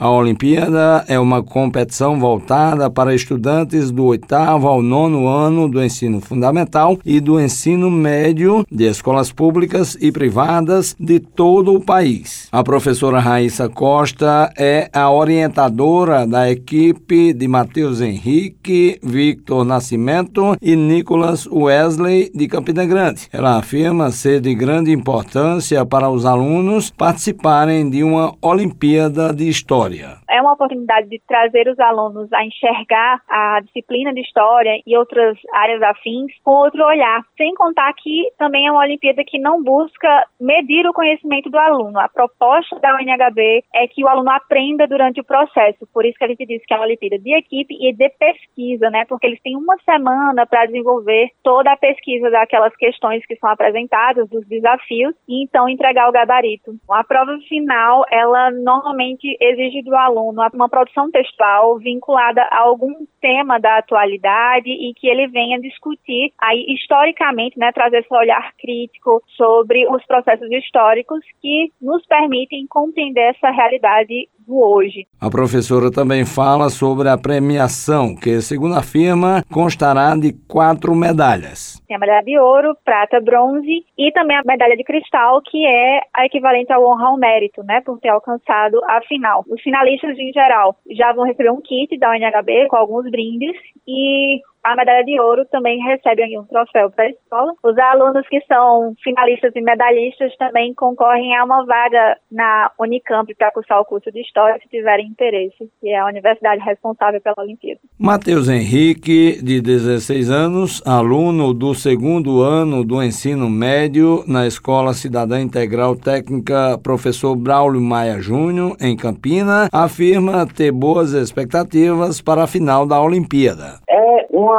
A Olimpíada é uma competição voltada para estudantes do oitavo ao nono ano do ensino fundamental e do ensino médio de escolas públicas e privadas de todo o país. A professora Raíssa Costa é a orientadora da equipe de Matheus Henrique, Victor Nascimento e Nicolas Wesley de Campina Grande. Ela afirma ser de grande importância para os alunos participarem de uma Olimpíada de História. Claudia. É uma oportunidade de trazer os alunos a enxergar a disciplina de História e outras áreas afins com outro olhar, sem contar que também é uma Olimpíada que não busca medir o conhecimento do aluno. A proposta da UNHB é que o aluno aprenda durante o processo, por isso que a gente diz que é uma Olimpíada de equipe e de pesquisa, né? Porque eles têm uma semana para desenvolver toda a pesquisa daquelas questões que são apresentadas, dos desafios, e então entregar o gabarito. A prova final, ela normalmente exige do aluno uma produção textual vinculada a algum tema da atualidade e que ele venha discutir aí historicamente, né, trazer esse olhar crítico sobre os processos históricos que nos permitem compreender essa realidade hoje. A professora também fala sobre a premiação, que, segundo afirma, constará de quatro medalhas. Tem a medalha de ouro, prata, bronze e também a medalha de cristal, que é a equivalente ao honra ao mérito, né, por ter alcançado a final. Os finalistas, em geral, já vão receber um kit da UNHB com alguns brindes e a medalha de ouro também recebe um troféu para a escola. Os alunos que são finalistas e medalhistas também concorrem a uma vaga na Unicamp para cursar o curso de História, se tiverem interesse, que é a universidade responsável pela Olimpíada. Matheus Henrique, de 16 anos, aluno do segundo ano do ensino médio na Escola Cidadã Integral Técnica Professor Braulio Maia Júnior, em Campina, afirma ter boas expectativas para a final da Olimpíada. É uma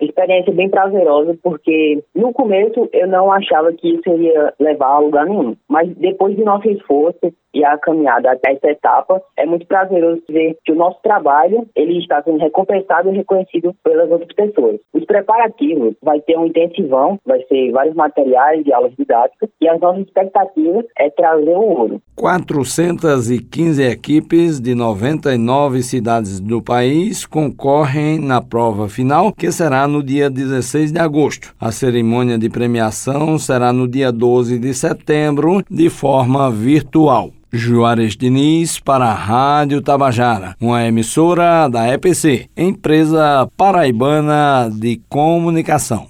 experiência bem prazerosa, porque no começo eu não achava que isso iria levar a lugar nenhum. Mas depois do nosso esforço e a caminhada até essa etapa, é muito prazeroso ver que o nosso trabalho ele está sendo recompensado e reconhecido pelas outras pessoas. Os preparativos vai ter um intensivão, vai ser vários materiais de aulas didáticas e as nossas expectativas é trazer o ouro. 415 equipes de 99 cidades do país concorrem na prova final, que será no dia 16 de agosto. A cerimônia de premiação será no dia 12 de setembro, de forma virtual. Juarez Diniz para a Rádio Tabajara, uma emissora da EPC, empresa paraibana de comunicação.